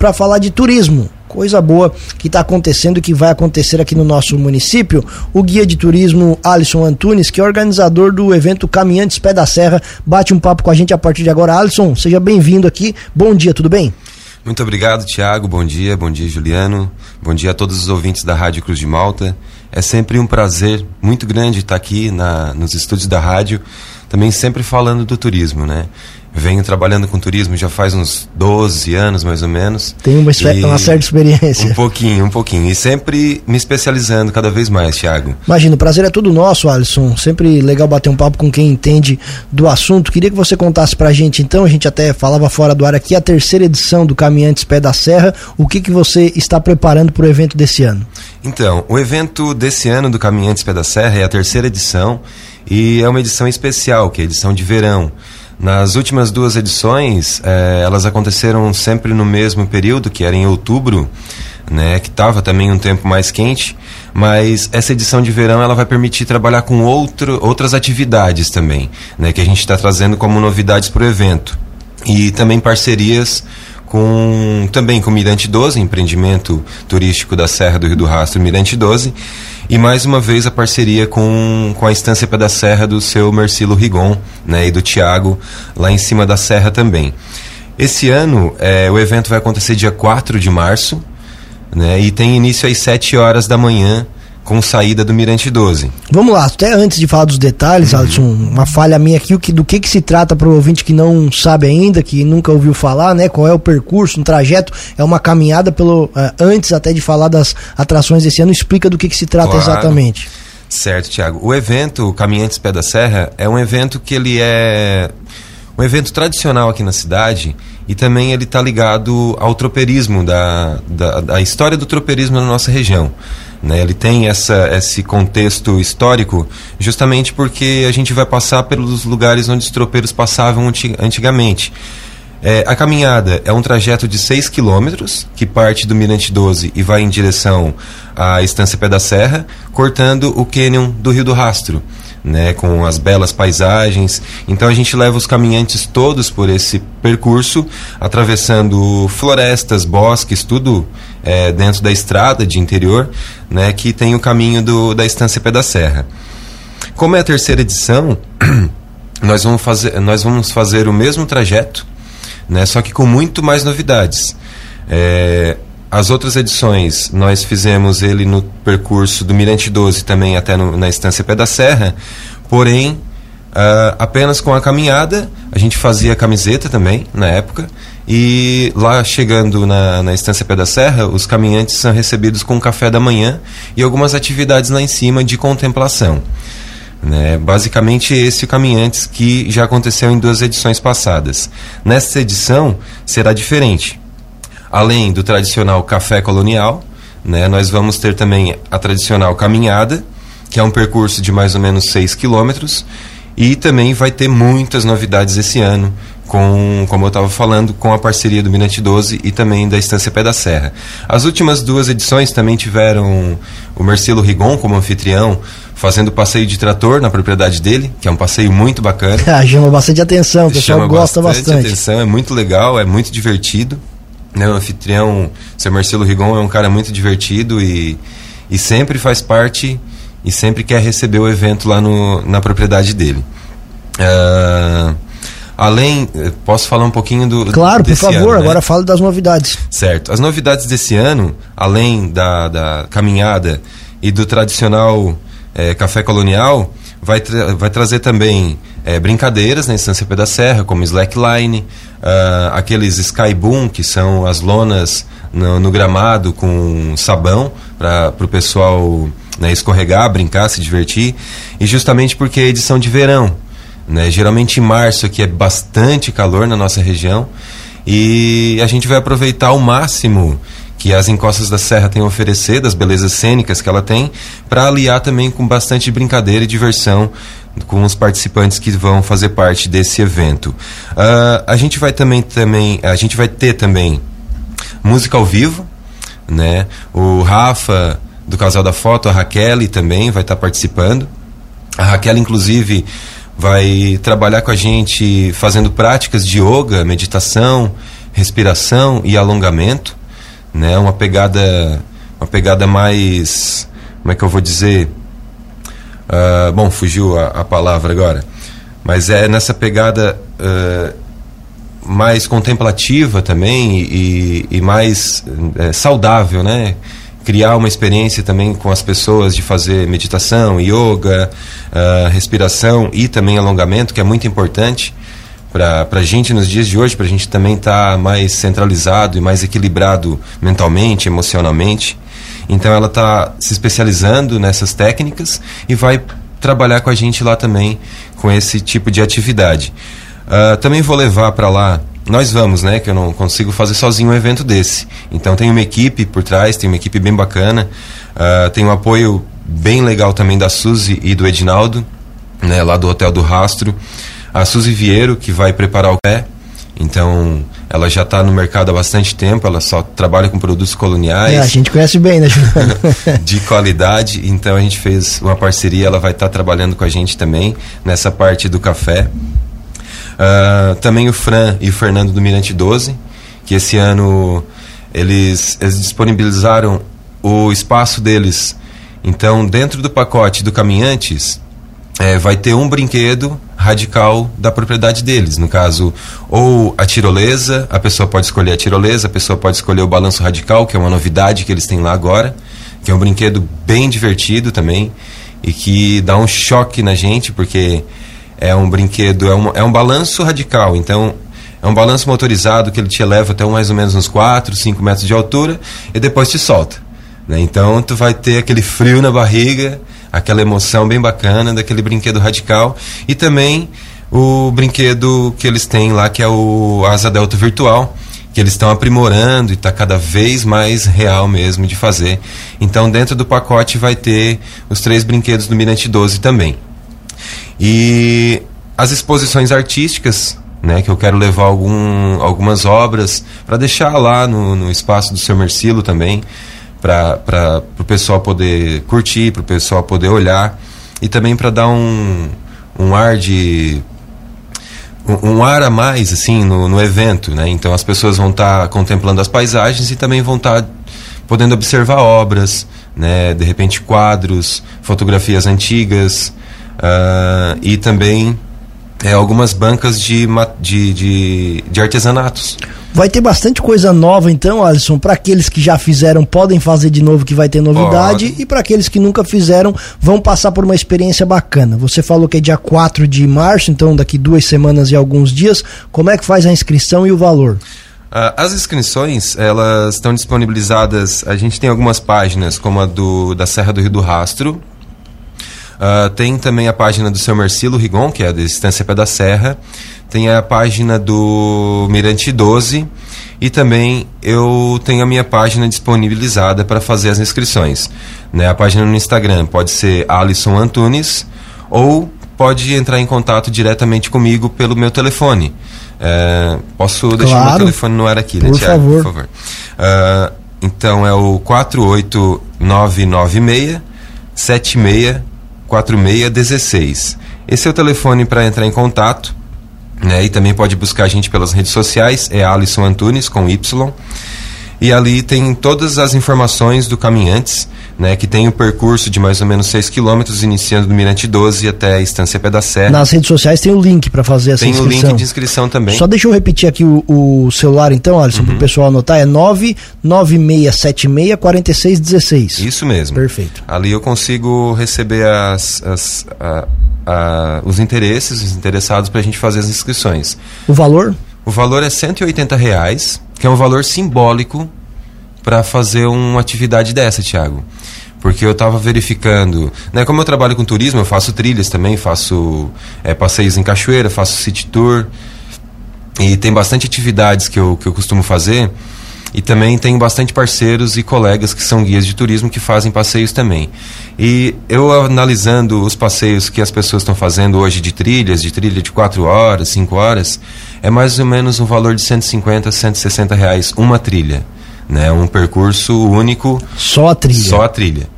para falar de turismo. Coisa boa que está acontecendo e que vai acontecer aqui no nosso município. O guia de turismo Alisson Antunes, que é organizador do evento Caminhantes Pé da Serra, bate um papo com a gente a partir de agora. Alisson, seja bem-vindo aqui. Bom dia, tudo bem? Muito obrigado, Tiago. Bom dia, bom dia, Juliano. Bom dia a todos os ouvintes da Rádio Cruz de Malta. É sempre um prazer muito grande estar aqui na, nos estúdios da rádio, também sempre falando do turismo, né? Venho trabalhando com turismo já faz uns 12 anos, mais ou menos. Tem uma, uma, certa experiência. Um pouquinho, um pouquinho. E sempre me especializando cada vez mais, Thiago. Imagina, o prazer é todo nosso, Alisson. Sempre legal bater um papo com quem entende do assunto. Queria que você contasse pra gente, então, a gente até falava fora do ar aqui, a terceira edição do Caminhantes Pé da Serra. O que, que você está preparando para o evento desse ano? Então, o evento desse ano do Caminhantes Pé da Serra é a terceira edição e é uma edição especial, que é a edição de verão. Nas últimas duas edições, eh, elas aconteceram sempre no mesmo período, que era em outubro, né, que estava também um tempo mais quente, mas essa edição de verão ela vai permitir trabalhar com outro, outras atividades também, né, que a gente está trazendo como novidades para o evento. E também parcerias com também com Mirante 12, empreendimento turístico da Serra do Rio do Rastro, Mirante 12, e mais uma vez a parceria com, com a Estância Pé da Serra do seu Mercilo Rigon né, e do Tiago, lá em cima da serra também. Esse ano é, o evento vai acontecer dia 4 de março né, e tem início às 7 horas da manhã com saída do Mirante 12. Vamos lá, até antes de falar dos detalhes, uhum. Alisson, uma falha minha aqui, o que, do que, que se trata para o ouvinte que não sabe ainda, que nunca ouviu falar, né? Qual é o percurso, um trajeto, é uma caminhada pelo. Uh, antes até de falar das atrações desse ano, explica do que, que se trata claro. exatamente. Certo, Tiago. O evento Caminhantes Pé da Serra é um evento que ele é um evento tradicional aqui na cidade e também ele está ligado ao tropeirismo, da, da, da história do tropeirismo na nossa região. Né? Ele tem essa, esse contexto histórico justamente porque a gente vai passar pelos lugares onde os tropeiros passavam antigamente. É, a caminhada é um trajeto de 6 quilômetros, que parte do Mirante 12 e vai em direção à Estância Pé da Serra, cortando o cânion do Rio do Rastro né, com as belas paisagens. Então a gente leva os caminhantes todos por esse percurso, atravessando florestas, bosques, tudo é, dentro da estrada de interior, né, que tem o caminho do, da Estância Pé da Serra. Como é a terceira edição, nós vamos fazer, nós vamos fazer o mesmo trajeto, né, só que com muito mais novidades. É, as outras edições, nós fizemos ele no percurso do Mirante 12 também até no, na Estância Pé da Serra, porém, uh, apenas com a caminhada, a gente fazia camiseta também, na época, e lá chegando na, na Estância Pé da Serra, os caminhantes são recebidos com café da manhã e algumas atividades lá em cima de contemplação. Né? Basicamente esse Caminhantes que já aconteceu em duas edições passadas. Nesta edição será diferente Além do tradicional café colonial, né, nós vamos ter também a tradicional caminhada, que é um percurso de mais ou menos 6 quilômetros, e também vai ter muitas novidades esse ano, com, como eu estava falando, com a parceria do Minante 12 e também da Estância Pé da Serra. As últimas duas edições também tiveram o Marcelo Rigon como anfitrião, fazendo passeio de trator na propriedade dele, que é um passeio muito bacana. Ah, chama bastante atenção, o pessoal chama gosta bastante. bastante atenção, é muito legal, é muito divertido. Né, o anfitrião, o seu Marcelo Rigon, é um cara muito divertido e, e sempre faz parte e sempre quer receber o evento lá no, na propriedade dele. Uh, além, posso falar um pouquinho do. Claro, por favor, ano, né? agora fala das novidades. Certo. As novidades desse ano, além da, da caminhada e do tradicional é, café colonial, vai, tra vai trazer também é, brincadeiras na Estância Pé da Serra, como slackline, uh, aqueles skyboom, que são as lonas no, no gramado com sabão para o pessoal né, escorregar, brincar, se divertir. E justamente porque é edição de verão. Né? Geralmente em março aqui é bastante calor na nossa região e a gente vai aproveitar ao máximo que as encostas da serra têm a oferecer, das belezas cênicas que ela tem, para aliar também com bastante brincadeira e diversão com os participantes que vão fazer parte desse evento. Uh, a gente vai também, também, a gente vai ter também música ao vivo, né? O Rafa do Casal da Foto, a Raquel também vai estar tá participando. A Raquel, inclusive, vai trabalhar com a gente fazendo práticas de yoga, meditação, respiração e alongamento, né? Uma pegada, uma pegada mais, como é que eu vou dizer? Uh, bom, fugiu a, a, palavra agora, mas é nessa pegada uh, mais contemplativa também e, e mais é, saudável, né? Criar uma experiência também com as pessoas de fazer meditação, yoga, uh, respiração e também alongamento, que é muito importante para a gente nos dias de hoje, para a gente também estar tá mais centralizado e mais equilibrado mentalmente, emocionalmente. Então ela está se especializando nessas técnicas e vai trabalhar com a gente lá também com esse tipo de atividade. Uh, também vou levar para lá. Nós vamos, né? Que eu não consigo fazer sozinho um evento desse. Então tem uma equipe por trás, tem uma equipe bem bacana. Uh, tem um apoio bem legal também da Suzy e do Edinaldo, né? Lá do Hotel do Rastro. A Suzy Vieiro, que vai preparar o pé. Então, ela já está no mercado há bastante tempo, ela só trabalha com produtos coloniais. É, a gente conhece bem, né, De qualidade, então a gente fez uma parceria, ela vai estar tá trabalhando com a gente também nessa parte do café. Uh, também o Fran e o Fernando do Mirante 12, que esse ano eles, eles disponibilizaram o espaço deles. Então, dentro do pacote do Caminhantes, é, vai ter um brinquedo radical da propriedade deles. No caso, ou a tirolesa, a pessoa pode escolher a tirolesa, a pessoa pode escolher o balanço radical, que é uma novidade que eles têm lá agora, que é um brinquedo bem divertido também e que dá um choque na gente, porque é um brinquedo, é um, é um balanço radical, então é um balanço motorizado que ele te eleva até mais ou menos uns 4, 5 metros de altura e depois te solta. Né? Então tu vai ter aquele frio na barriga aquela emoção bem bacana daquele brinquedo radical e também o brinquedo que eles têm lá que é o Asa Delta Virtual que eles estão aprimorando e está cada vez mais real mesmo de fazer. Então dentro do pacote vai ter os três brinquedos do Mirante 12 também. E as exposições artísticas né, que eu quero levar algum, algumas obras para deixar lá no, no espaço do seu Mercilo também para o pessoal poder curtir, para o pessoal poder olhar e também para dar um, um ar de um, um, ar a mais assim no, no evento, né? Então as pessoas vão estar tá contemplando as paisagens e também vão estar tá podendo observar obras, né? De repente quadros, fotografias antigas uh, e também é, algumas bancas de, de, de, de artesanatos. Vai ter bastante coisa nova então, Alisson, para aqueles que já fizeram podem fazer de novo que vai ter novidade Pode. e para aqueles que nunca fizeram vão passar por uma experiência bacana. Você falou que é dia 4 de março, então daqui duas semanas e alguns dias. Como é que faz a inscrição e o valor? Uh, as inscrições, elas estão disponibilizadas, a gente tem algumas páginas, como a do, da Serra do Rio do Rastro, Uh, tem também a página do seu Marcelo Rigon, que é a da Estância Pé da Serra. Tem a página do Mirante 12. E também eu tenho a minha página disponibilizada para fazer as inscrições. Né? A página no Instagram pode ser Alisson Antunes ou pode entrar em contato diretamente comigo pelo meu telefone. É, posso claro. deixar meu telefone no ar aqui, né, Por Thiago? Favor. Por favor. Uh, então é o 48996 76 4616. Esse é o telefone para entrar em contato. Né? E também pode buscar a gente pelas redes sociais, é Alisson Antunes com Y. E ali tem todas as informações do Caminhantes, né, que tem o um percurso de mais ou menos 6 quilômetros, iniciando do Mirante 12 até a Estância Pé da Serra. Nas redes sociais tem o link para fazer essa tem inscrição. Tem o link de inscrição também. Só deixa eu repetir aqui o, o celular então, Alisson, uhum. para o pessoal anotar, é 996764616. Isso mesmo. Perfeito. Ali eu consigo receber as, as a, a, os interesses, os interessados para a gente fazer as inscrições. O valor? O valor é 180 reais que é um valor simbólico para fazer uma atividade dessa, Tiago. Porque eu estava verificando, né? Como eu trabalho com turismo, eu faço trilhas também, faço é, passeios em cachoeira, faço city tour e tem bastante atividades que eu, que eu costumo fazer. E também tenho bastante parceiros e colegas que são guias de turismo que fazem passeios também. E eu analisando os passeios que as pessoas estão fazendo hoje de trilhas, de trilha de 4 horas, 5 horas, é mais ou menos um valor de 150, 160 reais uma trilha. Né? Um percurso único. Só a trilha. Só a trilha.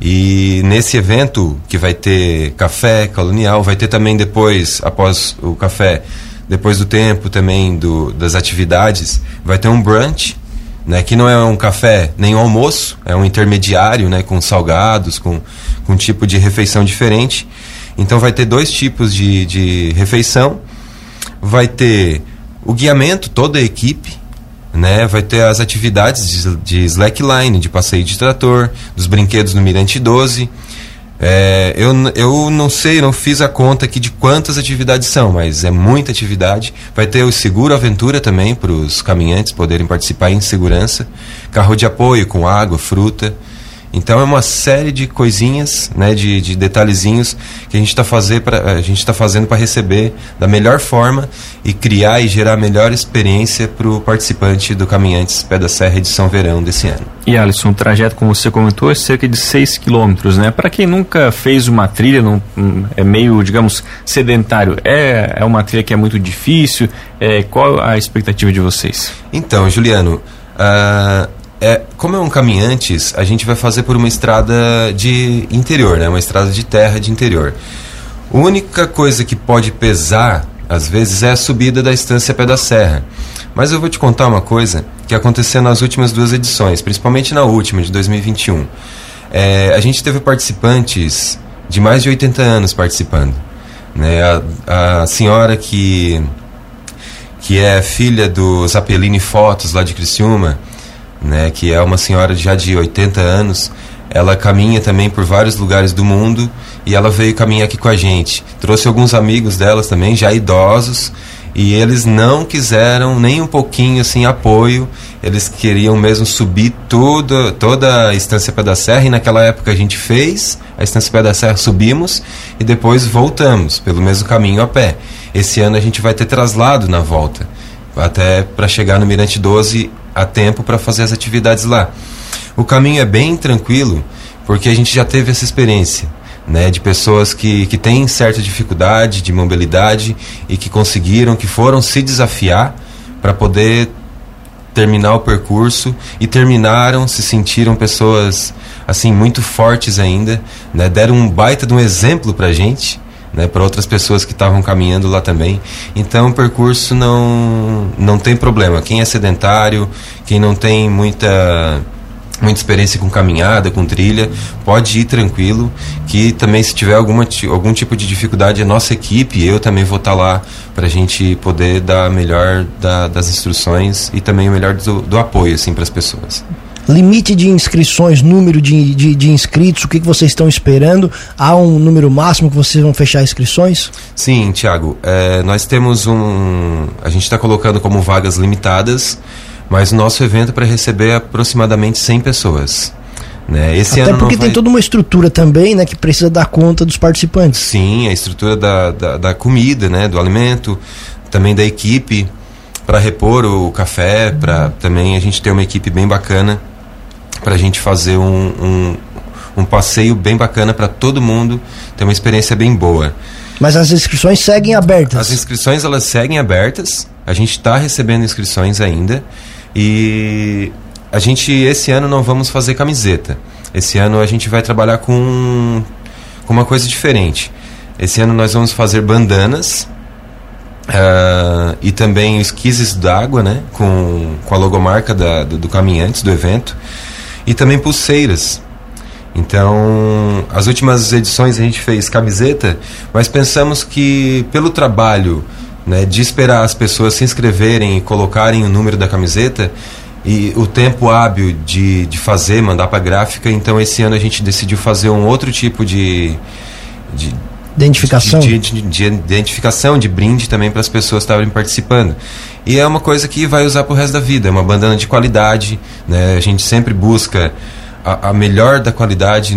E nesse evento, que vai ter café colonial, vai ter também depois, após o café, depois do tempo também do, das atividades, vai ter um brunch, né, que não é um café nem um almoço, é um intermediário, né, com salgados, com, com um tipo de refeição diferente. Então vai ter dois tipos de, de refeição. Vai ter o guiamento, toda a equipe, né? Vai ter as atividades de, de slackline, de passeio de trator, dos brinquedos no Mirante 12. É, eu, eu não sei, não fiz a conta aqui de quantas atividades são, mas é muita atividade. Vai ter o seguro aventura também para os caminhantes poderem participar em segurança. Carro de apoio com água, fruta. Então é uma série de coisinhas, né, de, de detalhezinhos que a gente está gente está fazendo para receber da melhor forma e criar e gerar a melhor experiência para o participante do Caminhantes Pé da Serra edição verão desse ano. E Alisson, o trajeto, como você comentou, é cerca de 6 quilômetros, né? Para quem nunca fez uma trilha, não, é meio, digamos, sedentário, é, é uma trilha que é muito difícil. É, qual a expectativa de vocês? Então, Juliano, uh, é, como é um caminhantes, a gente vai fazer por uma estrada de interior, né? Uma estrada de terra de interior. A única coisa que pode pesar, às vezes, é a subida da estância pé da serra. Mas eu vou te contar uma coisa que aconteceu nas últimas duas edições, principalmente na última, de 2021. É, a gente teve participantes de mais de 80 anos participando. Né? A, a senhora que, que é filha do Zapelini Fotos, lá de Criciúma, né, que é uma senhora já de 80 anos. Ela caminha também por vários lugares do mundo e ela veio caminhar aqui com a gente. Trouxe alguns amigos delas também, já idosos, e eles não quiseram nem um pouquinho assim apoio. Eles queriam mesmo subir tudo, toda a Estância Pé da Serra e naquela época a gente fez a Estância Pé da Serra, subimos e depois voltamos pelo mesmo caminho a pé. Esse ano a gente vai ter traslado na volta, até para chegar no Mirante 12 a tempo para fazer as atividades lá. O caminho é bem tranquilo, porque a gente já teve essa experiência. Né, de pessoas que, que têm certa dificuldade de mobilidade e que conseguiram, que foram se desafiar para poder terminar o percurso e terminaram, se sentiram pessoas assim muito fortes ainda, né, deram um baita de um exemplo para a gente né, para outras pessoas que estavam caminhando lá também. Então o percurso não, não tem problema. Quem é sedentário, quem não tem muita muita experiência com caminhada, com trilha, pode ir tranquilo, que também se tiver alguma, algum tipo de dificuldade, a nossa equipe, eu também vou estar tá lá para a gente poder dar melhor da, das instruções e também o melhor do, do apoio assim, para as pessoas. Limite de inscrições, número de, de, de inscritos, o que, que vocês estão esperando? Há um número máximo que vocês vão fechar inscrições? Sim, Tiago. É, nós temos um. A gente está colocando como vagas limitadas, mas o nosso evento é para receber aproximadamente 100 pessoas. Né? Esse Até porque vai... tem toda uma estrutura também, né, que precisa dar conta dos participantes. Sim, a estrutura da, da, da comida, né, do alimento, também da equipe para repor o café, para também a gente ter uma equipe bem bacana para a gente fazer um, um, um passeio bem bacana para todo mundo ter uma experiência bem boa. Mas as inscrições seguem abertas? As inscrições elas seguem abertas. A gente está recebendo inscrições ainda e a gente esse ano não vamos fazer camiseta. Esse ano a gente vai trabalhar com, com uma coisa diferente. Esse ano nós vamos fazer bandanas uh, e também esquises d'água, né, com, com a logomarca da, do, do Caminhantes do evento e também pulseiras. Então, as últimas edições a gente fez camiseta, mas pensamos que pelo trabalho né, de esperar as pessoas se inscreverem e colocarem o número da camiseta e o tempo hábil de, de fazer, mandar para gráfica, então esse ano a gente decidiu fazer um outro tipo de, de identificação de, de, de, identificação de brinde também para as pessoas estarem participando e é uma coisa que vai usar para o resto da vida é uma bandana de qualidade né? A gente sempre busca a, a melhor da qualidade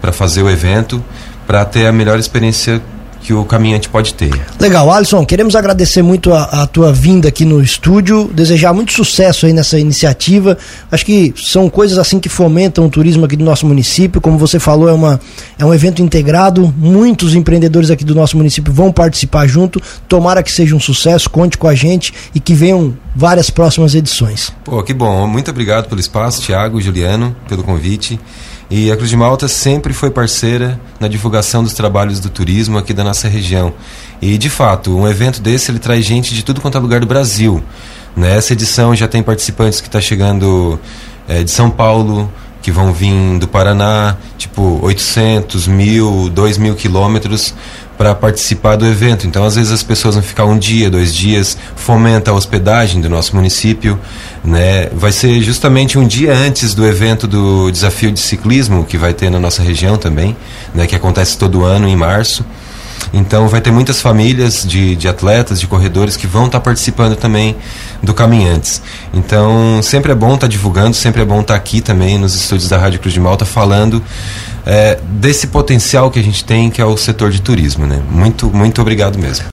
para fazer o evento para ter a melhor experiência que o caminhante pode ter. Legal, Alisson, queremos agradecer muito a, a, tua vinda aqui no estúdio, desejar muito sucesso aí nessa iniciativa. Acho que são coisas assim que fomentam o turismo aqui do nosso município. Como você falou, é, uma, é um evento integrado. Muitos empreendedores aqui do nosso município vão participar junto. Tomara que seja um sucesso, conte com a gente e que venham várias próximas edições. Pô, que bom. Muito obrigado pelo espaço, Tiago, Juliano, pelo convite. E a Cruz de Malta sempre foi parceira na divulgação dos trabalhos do turismo aqui da nossa região. E, de fato, um evento desse ele traz gente de tudo quanto é lugar do Brasil. Nessa edição já tem participantes que está chegando é, de São Paulo, que vão vir do Paraná, tipo 800, mil, 2 mil quilômetros para participar do evento. Então, às vezes as pessoas vão ficar um dia, dois dias, fomenta a hospedagem do nosso município, né? Vai ser justamente um dia antes do evento do desafio de ciclismo que vai ter na nossa região também, né? Que acontece todo ano em março. Então vai ter muitas famílias de, de atletas, de corredores que vão estar tá participando também do Caminhantes. Então sempre é bom estar tá divulgando, sempre é bom estar tá aqui também nos estúdios da Rádio Cruz de Malta falando é, desse potencial que a gente tem, que é o setor de turismo. Né? Muito, muito obrigado mesmo.